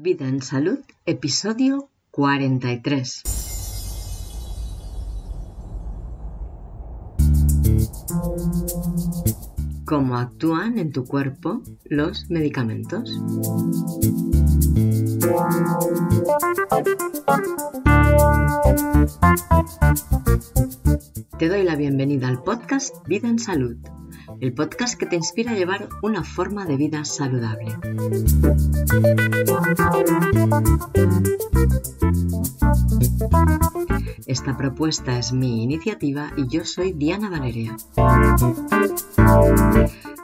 Vida en Salud, episodio 43. ¿Cómo actúan en tu cuerpo los medicamentos? Te doy la bienvenida al podcast Vida en Salud el podcast que te inspira a llevar una forma de vida saludable. Esta propuesta es mi iniciativa y yo soy Diana Valeria.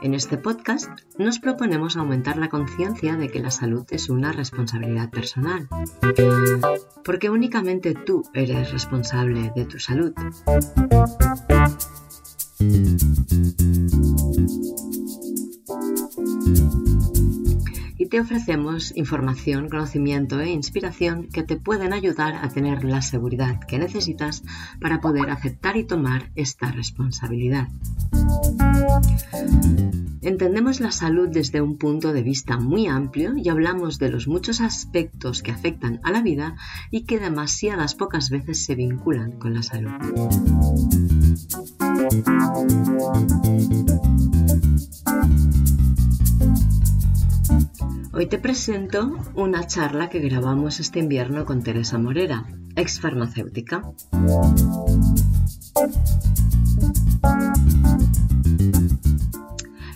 En este podcast nos proponemos aumentar la conciencia de que la salud es una responsabilidad personal, porque únicamente tú eres responsable de tu salud. Te ofrecemos información, conocimiento e inspiración que te pueden ayudar a tener la seguridad que necesitas para poder aceptar y tomar esta responsabilidad. Entendemos la salud desde un punto de vista muy amplio y hablamos de los muchos aspectos que afectan a la vida y que demasiadas pocas veces se vinculan con la salud. Hoy te presento una charla que grabamos este invierno con Teresa Morera, ex farmacéutica.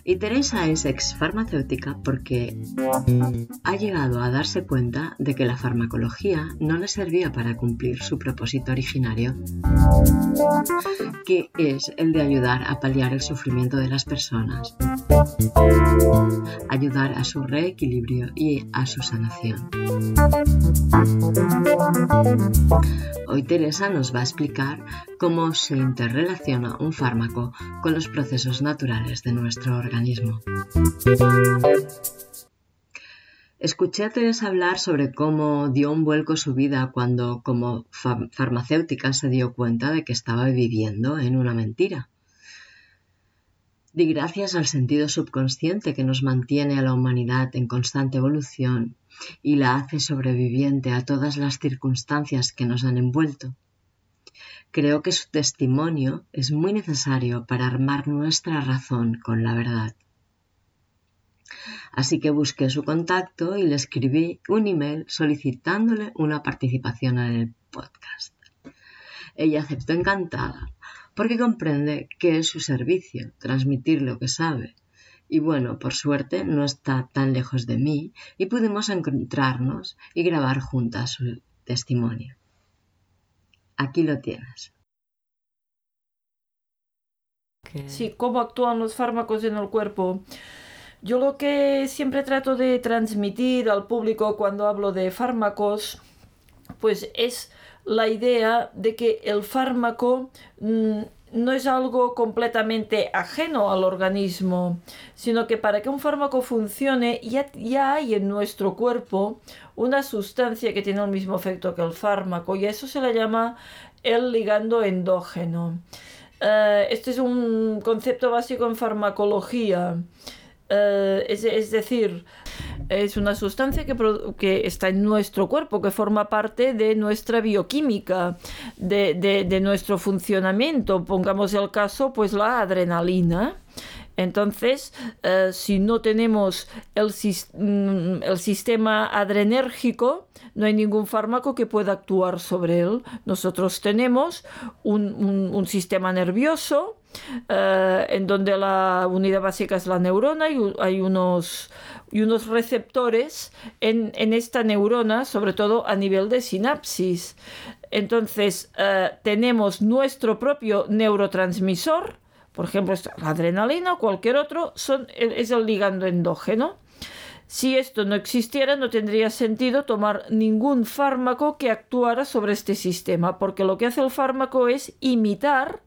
Y Teresa es ex farmacéutica porque ha llegado a darse cuenta de que la farmacología no le servía para cumplir su propósito originario, que es el de ayudar a paliar el sufrimiento de las personas, ayudar a su reequilibrio y a su sanación. Hoy Teresa nos va a explicar cómo se interrelaciona un fármaco con los procesos naturales de nuestro organismo. Escuché a Teresa hablar sobre cómo dio un vuelco su vida cuando como farmacéutica se dio cuenta de que estaba viviendo en una mentira. Di gracias al sentido subconsciente que nos mantiene a la humanidad en constante evolución y la hace sobreviviente a todas las circunstancias que nos han envuelto. Creo que su testimonio es muy necesario para armar nuestra razón con la verdad. Así que busqué su contacto y le escribí un email solicitándole una participación en el podcast. Ella aceptó encantada, porque comprende que es su servicio, transmitir lo que sabe. Y bueno, por suerte no está tan lejos de mí y pudimos encontrarnos y grabar juntas su testimonio. Aquí lo tienes. Sí, cómo actúan los fármacos en el cuerpo. Yo lo que siempre trato de transmitir al público cuando hablo de fármacos, pues es la idea de que el fármaco mm, no es algo completamente ajeno al organismo, sino que para que un fármaco funcione ya, ya, hay en nuestro cuerpo una sustancia que tiene el mismo efecto que el fármaco y a eso se le llama el ligando endógeno. Eh, este es un concepto básico en farmacología. Eh, es, decir, es una sustancia que, que, está en nuestro cuerpo, que forma parte de nuestra bioquímica, de, de, nuestro funcionamiento. Pongamos el caso, pues la adrenalina. Entonces, eh, si no tenemos el, mm, el, sistema adrenérgico, no hay ningún fármaco que pueda actuar sobre él. Nosotros tenemos un, sistema nervioso eh, en donde la unidad básica es la neurona y hay unos, y unos receptores en, en, esta neurona, sobre todo a nivel de sinapsis. Entonces, eh, tenemos nuestro propio neurotransmisor, por ejemplo, la adrenalina o cualquier otro, son, es el ligando endógeno. Si esto no existiera, no tendría sentido tomar ningún fármaco que actuara sobre este sistema, porque lo que hace el fármaco es imitar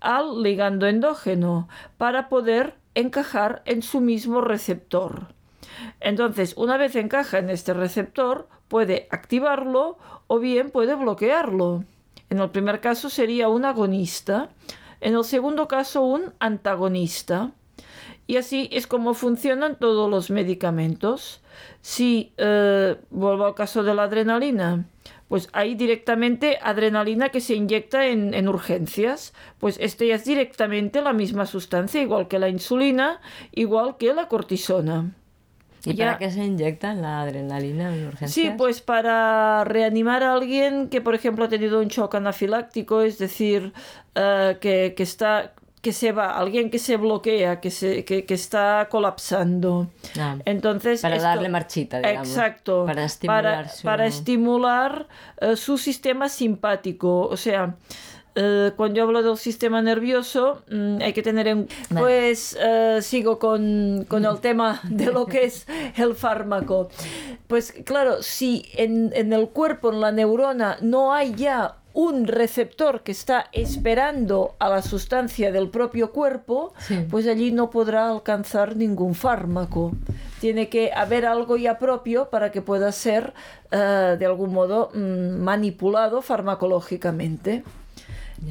al ligando endógeno para poder encajar en su mismo receptor. Entonces, una vez encaja en este receptor, puede activarlo o bien puede bloquearlo. En el primer caso sería un agonista, en el segundo caso un antagonista. Y así es como funcionan todos los medicamentos. Si eh, vuelvo al caso de la adrenalina, pues hay directamente adrenalina que se inyecta en, urgencias. Pues este es directamente la misma sustancia, igual que la insulina, igual que la cortisona. ¿Y para qué se inyecta la adrenalina en urgencias? Sí, pues para reanimar a alguien que, por ejemplo, ha tenido un shock anafiláctico, es decir, eh, que, que, está que se va, alguien que se bloquea, que, se, que, que está colapsando. Ah, Entonces, para darle marchita, digamos. Exacto. Para estimular, su... para estimular uh, su sistema simpático. O sea, Uh, cuando yo hablo del sistema nervioso, um, hay que tener en vale. Pues uh, sigo con, con, el tema de lo que es el fármaco. Pues claro, si en, en el cuerpo, en la neurona, no hay ya un receptor que está esperando a la sustancia del propio cuerpo, sí. pues allí no podrá alcanzar ningún fármaco. Tiene que haber algo ya propio para que pueda ser uh, de algún modo mm, manipulado farmacológicamente.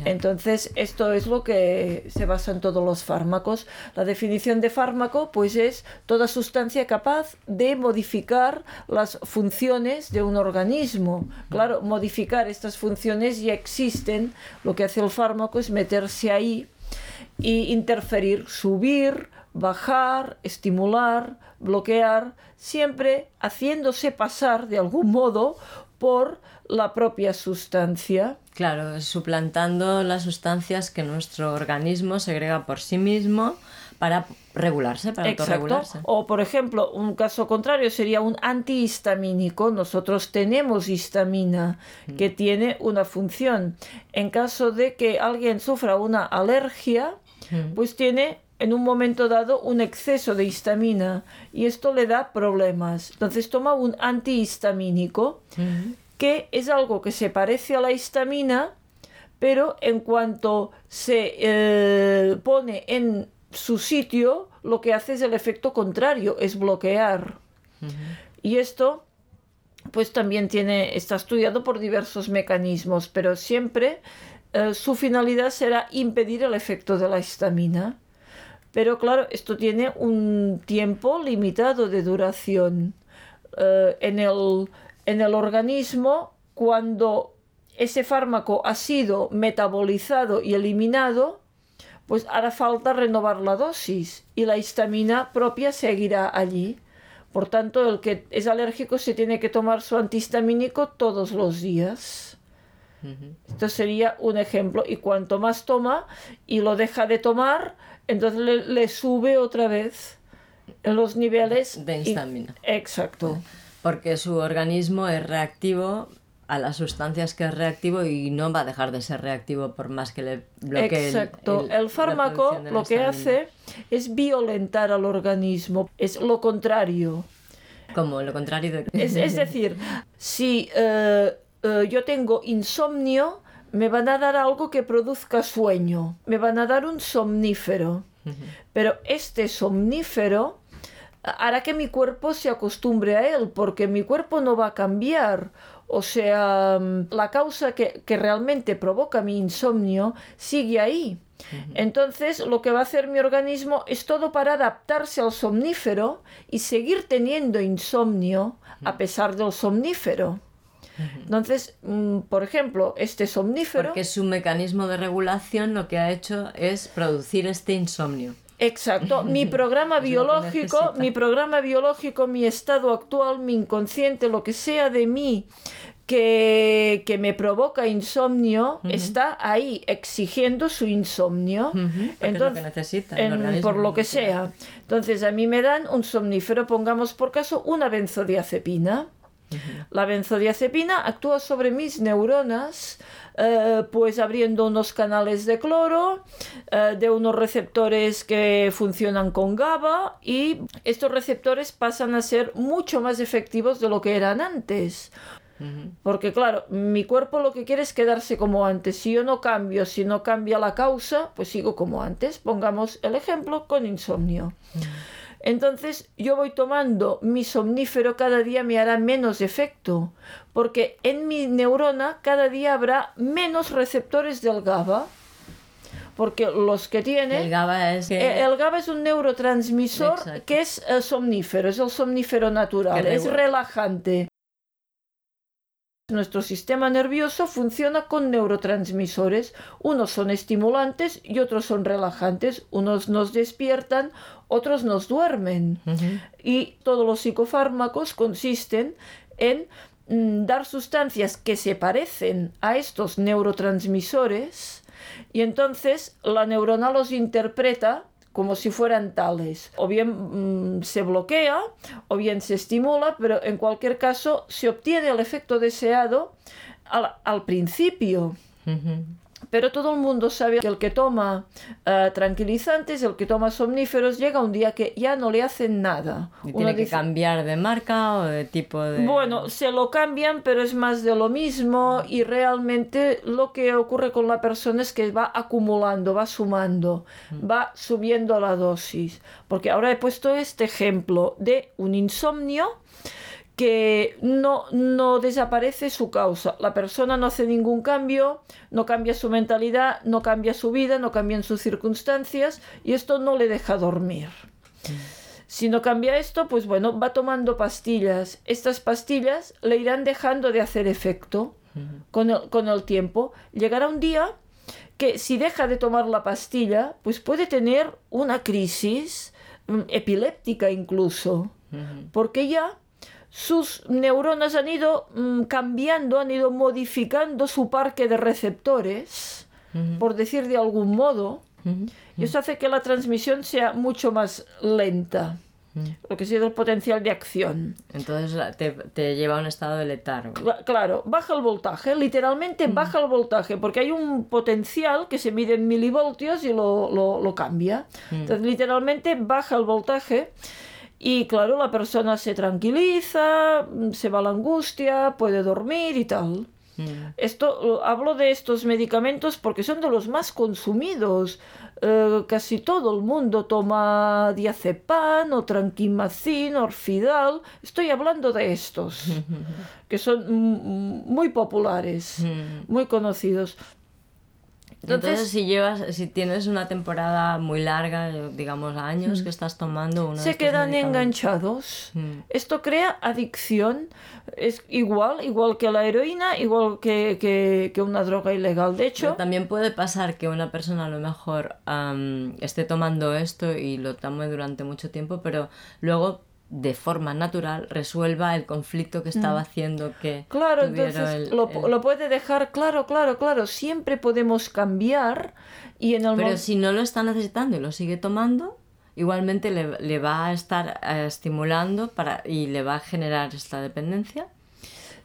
Entonces, esto es lo que se basa en todos los fármacos. La definición de fármaco, pues es toda sustancia capaz de modificar las funciones de un organismo. Claro, modificar estas funciones ya existen. Lo que hace el fármaco es meterse ahí y interferir, subir, bajar, estimular, bloquear, siempre haciéndose pasar de algún modo por la propia sustancia. Claro, suplantando las sustancias que nuestro organismo segrega por sí mismo para regularse, para Exacto. O, por ejemplo, un caso contrario sería un antihistamínico. Nosotros tenemos histamina mm. que tiene una función. En caso de que alguien sufra una alergia, mm. pues tiene en un momento dado un exceso de histamina y esto le da problemas. Entonces toma un antihistamínico mm que es algo que se parece a la histamina, pero en cuanto se eh, pone en su sitio, lo que hace es el efecto contrario, es bloquear. Y esto, pues también tiene, está estudiado por diversos mecanismos, pero siempre eh, su finalidad será impedir el efecto de la histamina. Pero claro, esto tiene un tiempo limitado de duración. Eh, en el en el organismo cuando ese fármaco ha sido metabolizado y eliminado, pues hará falta renovar la dosis y la histamina propia seguirá allí. Por tanto, el que es alérgico se tiene que tomar su antihistamínico todos los días. Esto sería un ejemplo. Y cuanto más toma y lo deja de tomar, entonces le, sube otra vez los niveles de histamina. exacto porque su organismo es reactivo a las sustancias que es reactivo y no va a dejar de ser reactivo por más que le bloquee. Exacto. El, el fármaco lo que hace es violentar al organismo, es lo contrario. Como lo contrario de... Es, es decir, si uh, uh, yo tengo insomnio, me van a dar algo que produzca sueño, me van a dar un somnífero. Pero este somnífero hará que mi cuerpo se acostumbre a él, porque mi cuerpo no va a cambiar. O sea, mm, la causa que, que realmente provoca mi insomnio sigue ahí. Entonces, lo que va a hacer mi organismo es todo para adaptarse al somnífero y seguir teniendo insomnio a pesar del somnífero. Entonces, mm, por ejemplo, este somnífero... Porque su mecanismo de regulación lo que ha hecho es producir este insomnio. Exacto. Mi programa biológico, mi programa biológico, mi estado actual, mi inconsciente, lo que sea de mí que, que me provoca insomnio, está ahí exigiendo su insomnio. Entonces, lo que necesita por lo que sea. Entonces, a mí me dan un somnífero, pongamos por caso una benzodiazepina. La benzodiazepina actúa sobre mis neuronas eh, pues abriendo unos canales de cloro, eh, de unos receptores que funcionan con GABA y estos receptores pasan a ser mucho más efectivos de lo que eran antes. Porque claro, mi cuerpo lo que quiere es quedarse como antes. Si yo no cambio, si no cambia la causa, pues sigo como antes. Pongamos el ejemplo con insomnio. Entonces yo voy tomando mi somnífero, cada día me hará menos efecto, porque en mi neurona cada día habrá menos receptores del GABA. porque los que tienen... El GABA es... Eh, el GABA es un neurotransmisor que es eh, somnífero, es el somnífero natural, es relajante. Nuestro sistema nervioso funciona con neurotransmisores. Unos son estimulantes y otros son relajantes. Unos nos despiertan, otros nos duermen. Y todos los psicofármacos consisten en mm, dar sustancias que se parecen a estos neurotransmisores y entonces la neurona los interpreta como si fueran tales. O bien mm, se bloquea o bien se estimula, pero en cualquier caso se obtiene el efecto deseado al, principio. Pero todo el mundo sabe que el que toma uh, tranquilizantes, el que toma somníferos, llega un día que ya no le hacen nada. ¿Y tiene que cambiar de marca o de tipo de...? Bueno, se lo cambian, pero es más de lo mismo y realmente lo que ocurre con la persona es que va acumulando, va sumando, mm. va subiendo la dosis. Porque ahora he puesto este ejemplo de un insomnio que no, no desaparece su causa. La persona no hace ningún cambio, no cambia su mentalidad, no cambia su vida, no cambian sus circunstancias y esto no le deja dormir. Si no cambia esto, pues bueno, va tomando pastillas. Estas pastillas le irán dejando de hacer efecto con el, con el tiempo. Llegará un día que si deja de tomar la pastilla, pues puede tener una crisis mm, epiléptica incluso, porque ya sus neuronas han ido mm, cambiando, han ido modificando su parque de receptores, por decir de algún modo, y eso hace que la transmisión sea mucho más lenta. Lo que sido el potencial de acción. Entonces te, lleva a un estado de letargo. Claro, baja el voltaje, literalmente baja el voltaje, porque hay un potencial que se mide en milivoltios y lo, lo cambia. Entonces, literalmente baja el voltaje y claro, la persona se tranquiliza, se va a la angustia, puede dormir y tal. Mm. Esto, hablo de estos medicamentos porque son de los más consumidos. Eh, casi todo el mundo toma diazepam o tranquimacin, orfidal. Estoy hablando de estos, que son muy populares, mm. muy conocidos. Entonces, si llevas, si tienes una temporada muy larga, digamos años mm. que estás tomando uno se quedan enganchados. Mm. Esto crea adicción. Es igual, igual que la heroína, igual que, que, una droga ilegal. De hecho, también puede pasar que una persona a lo mejor esté tomando esto y lo tome durante mucho tiempo, pero luego de forma natural resuelva el conflicto que estaba mm. haciendo que claro entonces lo, lo, puede dejar claro claro claro siempre podemos cambiar y en el pero si no lo está necesitando y lo sigue tomando igualmente le, le va a estar eh, estimulando para y le va a generar esta dependencia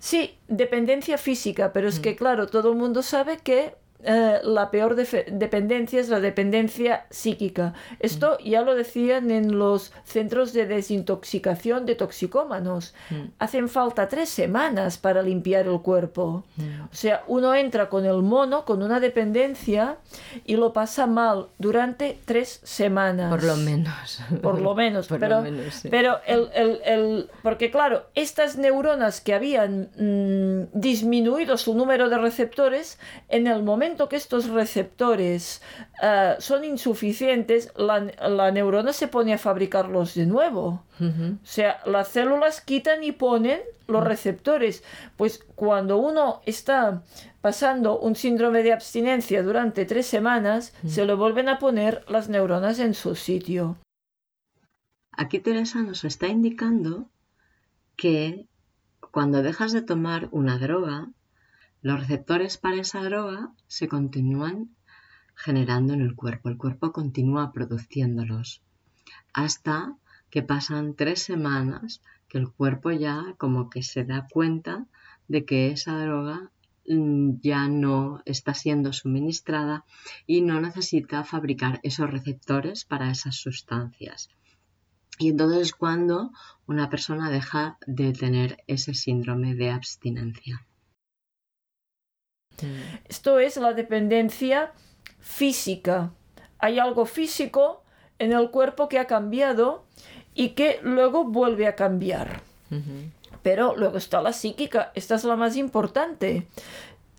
sí dependencia física pero es mm. que claro todo el mundo sabe que eh, la peor dependencia es la dependencia psíquica. Esto mm. ya lo decían en los centros de desintoxicación de toxicómanos. Mm. Hacen falta tres semanas para limpiar el cuerpo. Mm. O sea, uno entra con el mono, con una dependencia, y lo pasa mal durante tres semanas. Por lo menos. Por lo menos. pero, pero el, el, el, porque claro, estas neuronas que habían disminuido su número de receptores, en el momento que estos receptores eh, son insuficientes, la, neurona se pone a fabricarlos de nuevo. O sea, las células quitan y ponen los receptores. Pues cuando uno está pasando un síndrome de abstinencia durante tres semanas, se le vuelven a poner las neuronas en su sitio. Aquí Teresa nos está indicando que cuando dejas de tomar una droga, los receptores para esa droga se continúan generando en el cuerpo, el cuerpo continúa produciéndolos hasta que pasan tres semanas que el cuerpo ya como que se da cuenta de que esa droga mm, ya no está siendo suministrada y no necesita fabricar esos receptores para esas sustancias. Y entonces es cuando una persona deja de tener ese síndrome de abstinencia. Esto es la dependencia física. Hay algo físico en el cuerpo que ha cambiado y que luego vuelve a cambiar. Pero luego está la psíquica, esta es la más importante.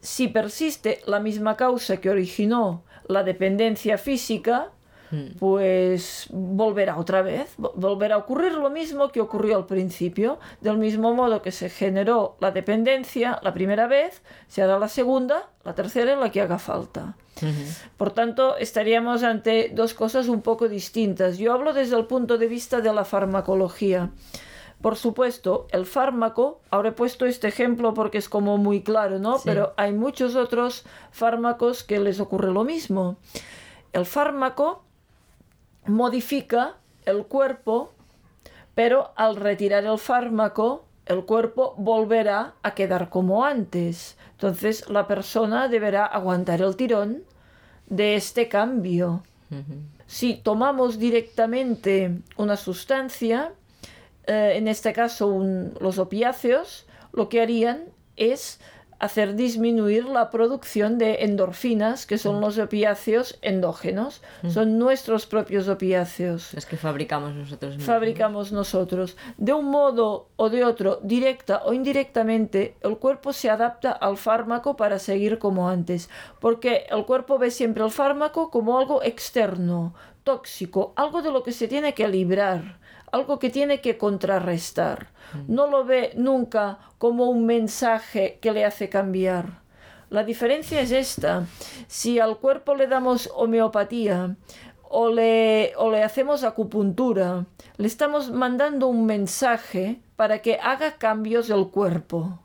Si persiste la misma causa que originó la dependencia física, mm. pues volverá otra vez, volverá a ocurrir lo mismo que ocurrió al principio, del mismo modo que se generó la dependencia la primera vez, se hará la segunda, la tercera en la que haga falta. Por tanto, estaríamos ante dos cosas un poco distintas. Yo hablo desde el punto de vista de la farmacología. Por supuesto, el fármaco, ahora he puesto este ejemplo porque es como muy claro, ¿no? Pero hay muchos otros fármacos que les ocurre lo mismo. El fármaco modifica el cuerpo, pero al retirar el fármaco, el cuerpo volverá a quedar como antes. Entonces la persona deberá aguantar el tirón de este cambio. Si tomamos directamente una sustancia, eh, en este caso los opiáceos, lo que harían es hacer disminuir la producción de endorfinas, que son los opiáceos endógenos. Mm. Son nuestros propios opiáceos. Los que fabricamos nosotros. Fabricamos nosotros. De un modo o de otro, directa o indirectamente, el cuerpo se adapta al fármaco para seguir como antes. Porque el cuerpo ve siempre el fármaco como algo externo, tóxico, algo de lo que se tiene que librar algo que tiene que contrarrestar. No lo ve nunca como un mensaje que le hace cambiar. La diferencia es esta. Si al cuerpo le damos homeopatía o le, o le hacemos acupuntura, le estamos mandando un mensaje para que haga cambios del cuerpo.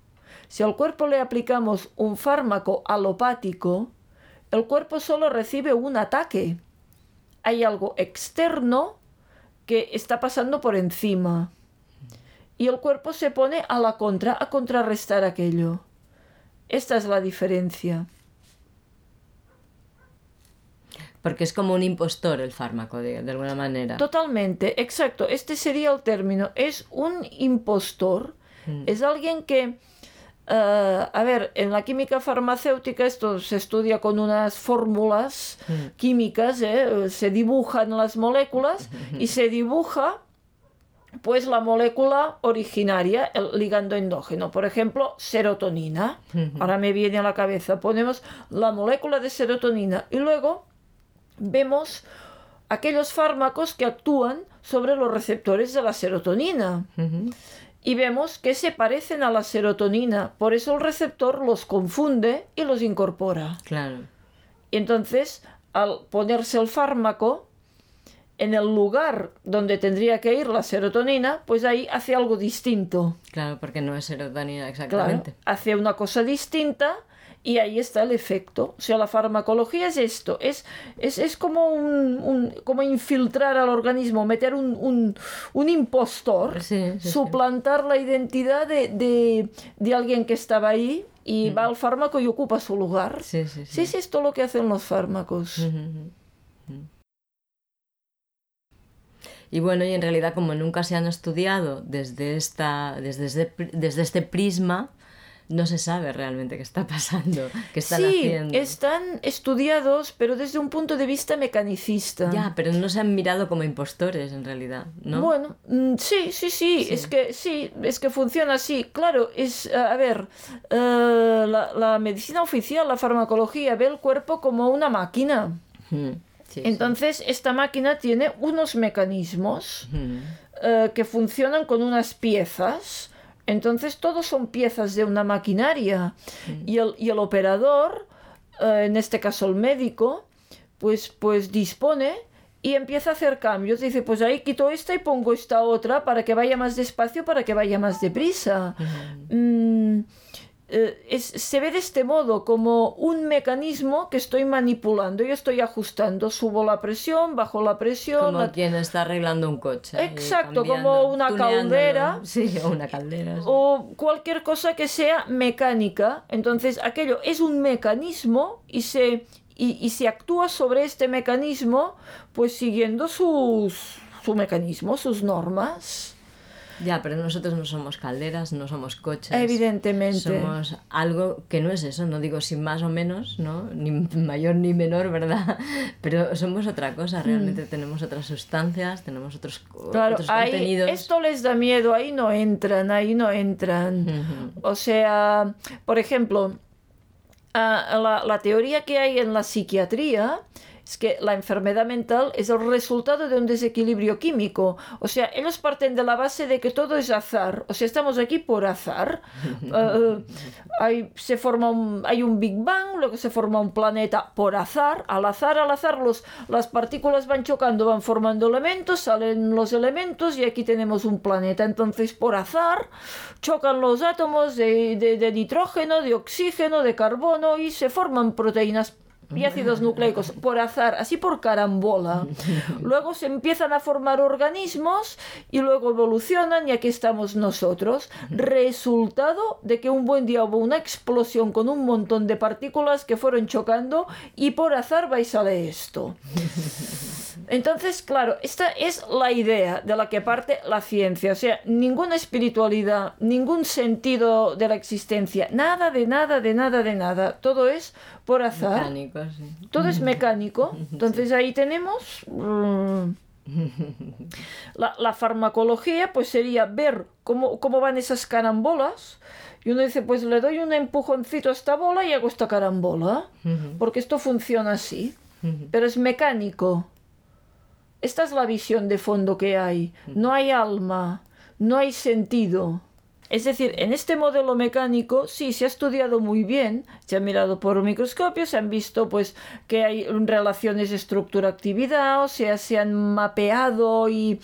Si al cuerpo le aplicamos un fármaco alopático, el cuerpo solo recibe un ataque. Hay algo externo que está pasando por encima. Y el cuerpo se pone a la contra, a contrarrestar aquello. Esta es la diferencia. Porque es como un impostor el fármaco, de, alguna manera. Totalmente, exacto. Este sería el término. Es un impostor. Mm. Es alguien que eh, a ver, en la química farmacéutica esto se estudia con unas fórmulas mm. químicas, ¿eh? se dibujan las moléculas y se dibuja pues la molécula originaria, el ligando endógeno, por ejemplo, serotonina. Ahora me viene a la cabeza, ponemos la molécula de serotonina y luego vemos aquellos fármacos que actúan sobre los receptores de la serotonina y vemos que se parecen a la serotonina, por eso el receptor los confunde y los incorpora. Claro. Y entonces, al ponerse el fármaco en el lugar donde tendría que ir la serotonina, pues ahí hace algo distinto. Claro, porque no es serotonina exactamente. hace una cosa distinta y ahí está el efecto. O sea, la farmacología es esto, es, es, es como, un, como infiltrar al organismo, meter un, un, impostor, suplantar la identidad de, de, alguien que estaba ahí y va al fármaco y ocupa su lugar. Sí, sí, sí. es esto lo que hacen los fármacos. Y bueno, y en realidad como nunca se han estudiado desde, esta, desde, desde este prisma, no se sabe realmente qué está pasando, qué están sí, están estudiados, pero desde un punto de vista mecanicista. Ya, pero no se han mirado como impostores en realidad, ¿no? Bueno, mm, sí, sí, sí, es que sí, es que funciona así. Claro, es, a ver, eh, la, medicina oficial, la farmacología, ve el cuerpo como una máquina. Entonces, esta máquina tiene unos mecanismos eh, que funcionan con unas piezas entonces todos son piezas de una maquinaria y, el, y, el, operador, eh, en este caso el médico, pues, pues dispone y empieza a hacer cambios. Dice, pues ahí quito esta y pongo esta otra para que vaya más despacio, para que vaya más deprisa. Eh, se ve de este modo como un mecanismo que estoy manipulando. Yo estoy ajustando, subo la presión, bajo la presión. Como quien está arreglando un coche. Exacto, como una caldera. Sí, o una caldera. O cualquier cosa que sea mecánica. Entonces, aquello es un mecanismo y se, y, se actúa sobre este mecanismo, pues siguiendo sus, su mecanismo, sus normas. Ya, pero nosotros no somos calderas, no somos coches. Evidentemente. Somos algo que no es eso, no digo sin más o menos, ¿no? Ni mayor ni menor, ¿verdad? Pero somos otra cosa, realmente mm. tenemos otras sustancias, tenemos otros, claro, contenidos. Esto les da miedo, ahí no entran, ahí no entran. O sea, por ejemplo, ah, la, teoría que hay en la psiquiatría es que la enfermedad mental es el resultado de un desequilibrio químico. O sea, ellos parten de la base de que todo es azar. O sea, estamos aquí por azar. Eh, hay, se forma un, hay un Big Bang, luego se forma un planeta por azar. Al azar, al azar, los, las partículas van chocando, van formando elementos, salen los elementos y aquí tenemos un planeta. Entonces, por azar, chocan los átomos de, de nitrógeno, de oxígeno, de carbono y se forman proteínas ácidos nucleicos por azar, así por carambola. Luego se empiezan a formar organismos y luego evolucionan y aquí estamos nosotros. Resultado de que un buen día hubo una explosión con un montón de partículas que fueron chocando y por azar vais a esto. Entonces, claro, esta es la idea de la que parte la ciencia. O sea, ninguna espiritualidad, ningún sentido de la existencia, nada de nada, de nada, de nada. Todo es por azar. Mecánico, sí. Todo es mecánico. Entonces ahí tenemos... Mm, la, la, farmacología pues sería ver cómo, cómo van esas carambolas y uno dice pues le doy un empujoncito a esta bola y hago esta carambola porque esto funciona así pero es mecánico esta es la visión de fondo que hay. No hay alma, no hay sentido. Es decir, en este modelo mecánico sí se ha estudiado muy bien, se ha mirado por microscopio, se han visto pues que hay relaciones estructura-actividad, o sea, se han mapeado y,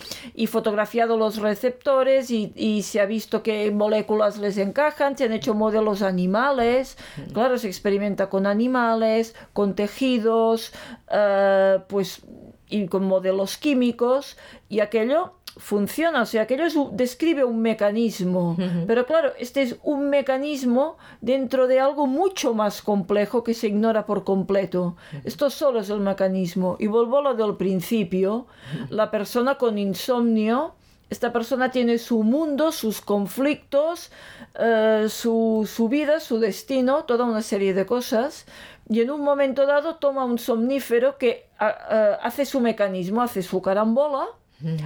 fotografiado los receptores y, se ha visto qué moléculas les encajan, se han hecho modelos animales, claro, se experimenta con animales, con tejidos, eh, pues y con modelos químicos y aquello funciona, o sea, aquello describe un mecanismo, pero claro, este es un mecanismo dentro de algo mucho más complejo que se ignora por completo. Esto solo es el mecanismo. Y vuelvo a lo del principio, la persona con insomnio, esta persona tiene su mundo, sus conflictos, eh, su, su vida, su destino, toda una serie de cosas, y en un momento dado toma un somnífero que hace su mecanismo, hace su carambola,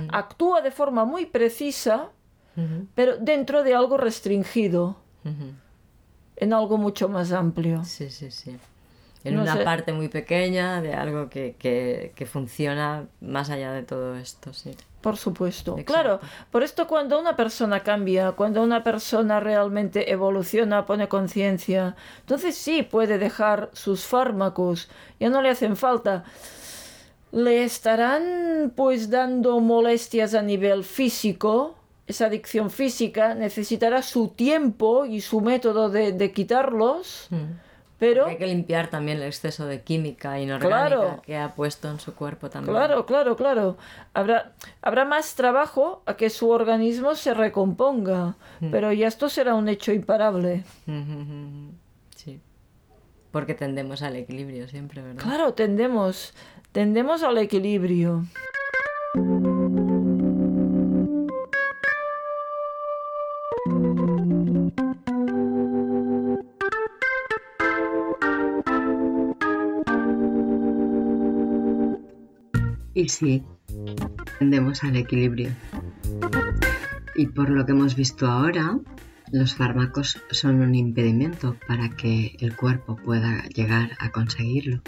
actúa de forma muy precisa, pero dentro de algo restringido, en algo mucho más amplio. Sí, sí, sí. En una parte muy pequeña de algo que, que, que funciona más allá de todo esto, sí. Por supuesto. Claro, por esto cuando una persona cambia, cuando una persona realmente evoluciona, pone conciencia, entonces sí puede dejar sus fármacos, ya no le hacen falta. Le estarán pues dando molestias a nivel físico, esa adicción física necesitará su tiempo y su método de, quitarlos. Mm. Pero, hay que limpiar también el exceso de química inorgánica que ha puesto en su cuerpo también. Claro, claro, claro. Habrá, habrá más trabajo a que su organismo se recomponga, mm. pero ya esto será un hecho imparable. Sí. Porque tendemos al equilibrio siempre, ¿verdad? Claro, tendemos, tendemos al equilibrio. Y sí, tendemos al equilibrio. Y por lo que hemos visto ahora, los fármacos son un impedimento para que el cuerpo pueda llegar a conseguirlo.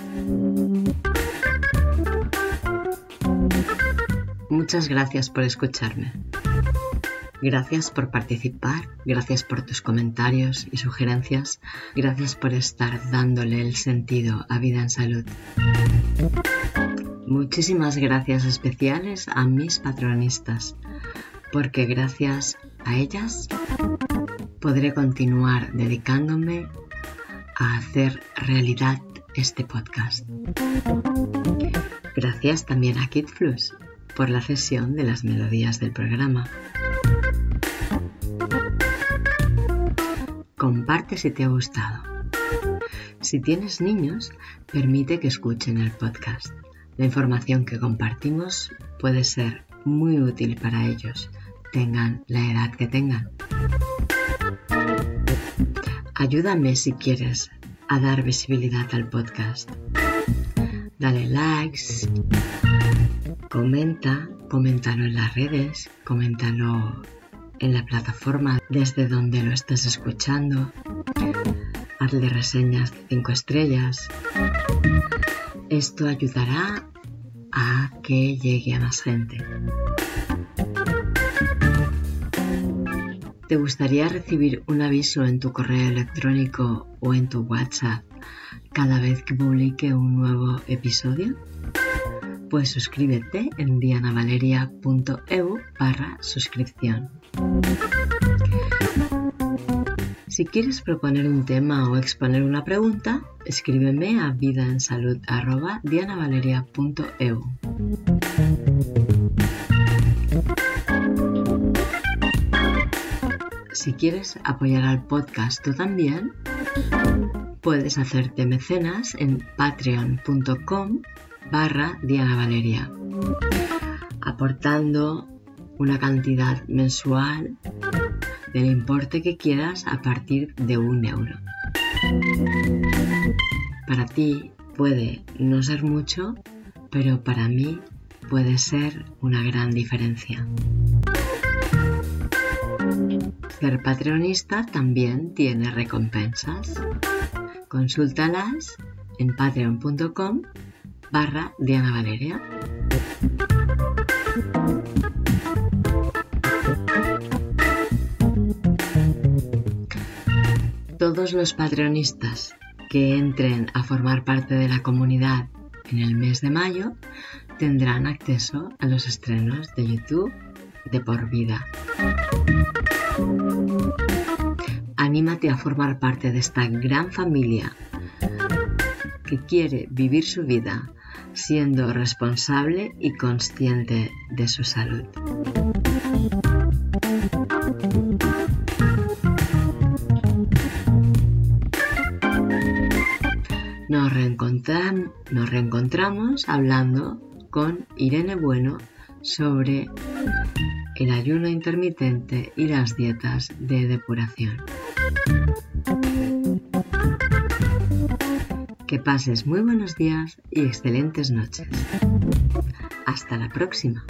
Muchas gracias por escucharme. Gracias por participar, gracias por tus comentarios y sugerencias, gracias por estar dándole el sentido a vida en salud. Muchísimas gracias especiales a mis patronistas, porque gracias a ellas podré continuar dedicándome a hacer realidad este podcast. Gracias también a KidFlux por la cesión de las melodías del programa. Comparte si te ha gustado. Si tienes niños, permite que escuchen el podcast. La información que compartimos puede ser muy útil para ellos, tengan la edad que tengan. Ayúdame si quieres a dar visibilidad al podcast. Dale likes, comenta, coméntalo en las redes, coméntalo en la plataforma desde donde lo estés escuchando. hazle reseñas de 5 estrellas. Esto ayudará a que llegue a más gente. ¿Te gustaría recibir un aviso en tu correo electrónico o en tu WhatsApp cada vez que publique un nuevo episodio? Pues suscríbete en dianavaleria.eu barra suscripción. Si quieres proponer un tema o exponer una pregunta, escríbeme a vidaensalud.dianavaleria.eu. Si quieres apoyar al podcast tú también, puedes hacerte mecenas en patreon.com barra Diana Valeria, aportando una cantidad mensual del importe que quieras a partir de un euro. Para ti puede no ser mucho, pero para mí puede ser una gran diferencia. Ser patreonista también tiene recompensas. Consúltalas en patreon.com barra Diana Valeria. Todos los patreonistas que entren a formar parte de la comunidad en el mes de mayo tendrán acceso a los estrenos de YouTube de por vida. Anímate a formar parte de esta gran familia que quiere vivir su vida siendo responsable y consciente de su salud. nos reencontramos hablando con Irene Bueno sobre el ayuno intermitente y las dietas de depuración. Que pases muy buenos días y excelentes noches. Hasta la próxima.